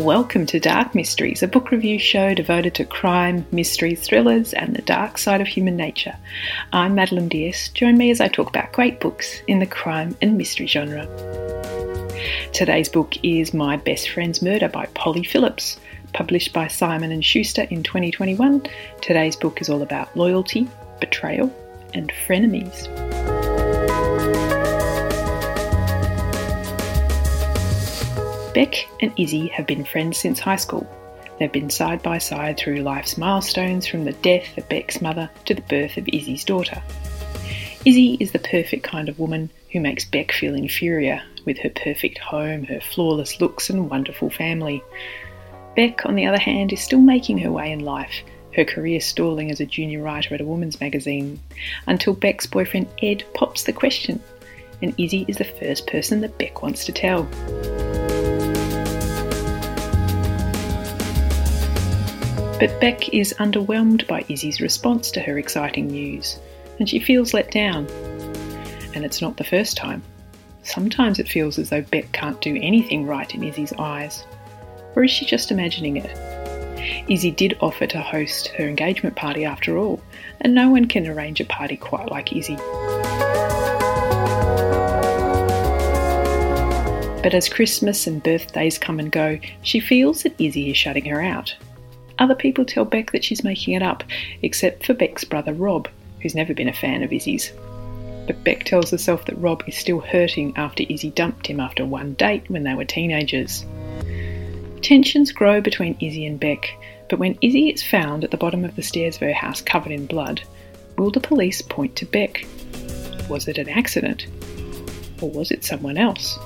Welcome to Dark Mysteries, a book review show devoted to crime, mystery, thrillers, and the dark side of human nature. I'm Madeleine d'Este. Join me as I talk about great books in the crime and mystery genre. Today's book is My Best Friend's Murder by Polly Phillips, published by Simon and Schuster in 2021. Today's book is all about loyalty, betrayal, and frenemies. Beck and Izzy have been friends since high school. They've been side by side through life's milestones from the death of Beck's mother to the birth of Izzy's daughter. Izzy is the perfect kind of woman who makes Beck feel inferior with her perfect home, her flawless looks, and wonderful family. Beck, on the other hand, is still making her way in life, her career stalling as a junior writer at a woman's magazine, until Beck's boyfriend Ed pops the question, and Izzy is the first person that Beck wants to tell. But Beck is underwhelmed by Izzy's response to her exciting news, and she feels let down. And it's not the first time. Sometimes it feels as though Beck can't do anything right in Izzy's eyes. Or is she just imagining it? Izzy did offer to host her engagement party after all, and no one can arrange a party quite like Izzy. But as Christmas and birthdays come and go, she feels that Izzy is shutting her out, other people tell Beck that she's making it up, except for Beck's brother Rob, who's never been a fan of Izzy's. But Beck tells herself that Rob is still hurting after Izzy dumped him after one date when they were teenagers. Tensions grow between Izzy and Beck, but when Izzy is found at the bottom of the stairs of her house covered in blood, will the police point to Beck? Was it an accident? Or was it someone else?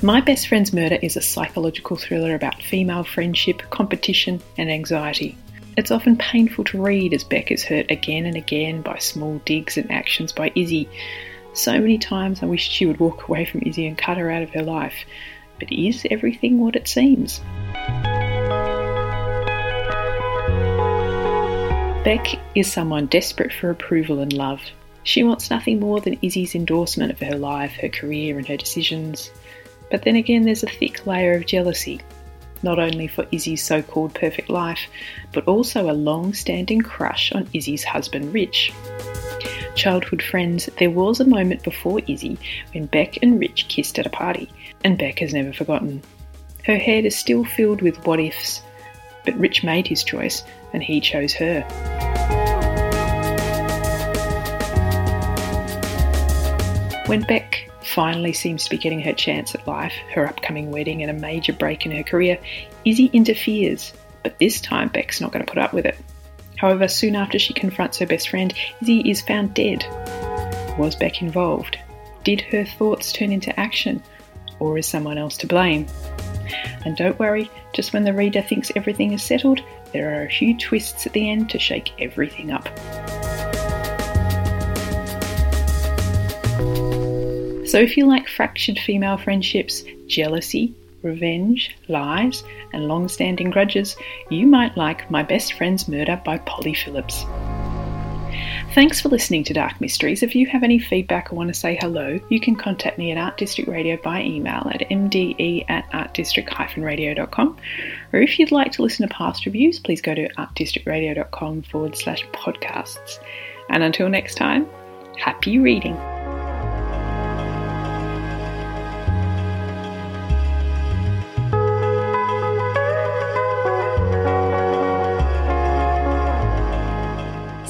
My Best Friend's Murder is a psychological thriller about female friendship, competition, and anxiety. It's often painful to read as Beck is hurt again and again by small digs and actions by Izzy. So many times I wished she would walk away from Izzy and cut her out of her life. But is everything what it seems? Beck is someone desperate for approval and love. She wants nothing more than Izzy's endorsement of her life, her career, and her decisions. But then again, there's a thick layer of jealousy, not only for Izzy's so called perfect life, but also a long standing crush on Izzy's husband, Rich. Childhood friends, there was a moment before Izzy when Beck and Rich kissed at a party, and Beck has never forgotten. Her head is still filled with what ifs, but Rich made his choice and he chose her. When Beck finally seems to be getting her chance at life, her upcoming wedding, and a major break in her career, Izzy interferes. But this time, Beck's not going to put up with it. However, soon after she confronts her best friend, Izzy is found dead. Was Beck involved? Did her thoughts turn into action? Or is someone else to blame? And don't worry, just when the reader thinks everything is settled, there are a few twists at the end to shake everything up. So, if you like fractured female friendships, jealousy, revenge, lies, and long standing grudges, you might like My Best Friend's Murder by Polly Phillips. Thanks for listening to Dark Mysteries. If you have any feedback or want to say hello, you can contact me at Art District Radio by email at mde at artdistrict-radio.com. Or if you'd like to listen to past reviews, please go to artdistrictradio.com forward slash podcasts. And until next time, happy reading.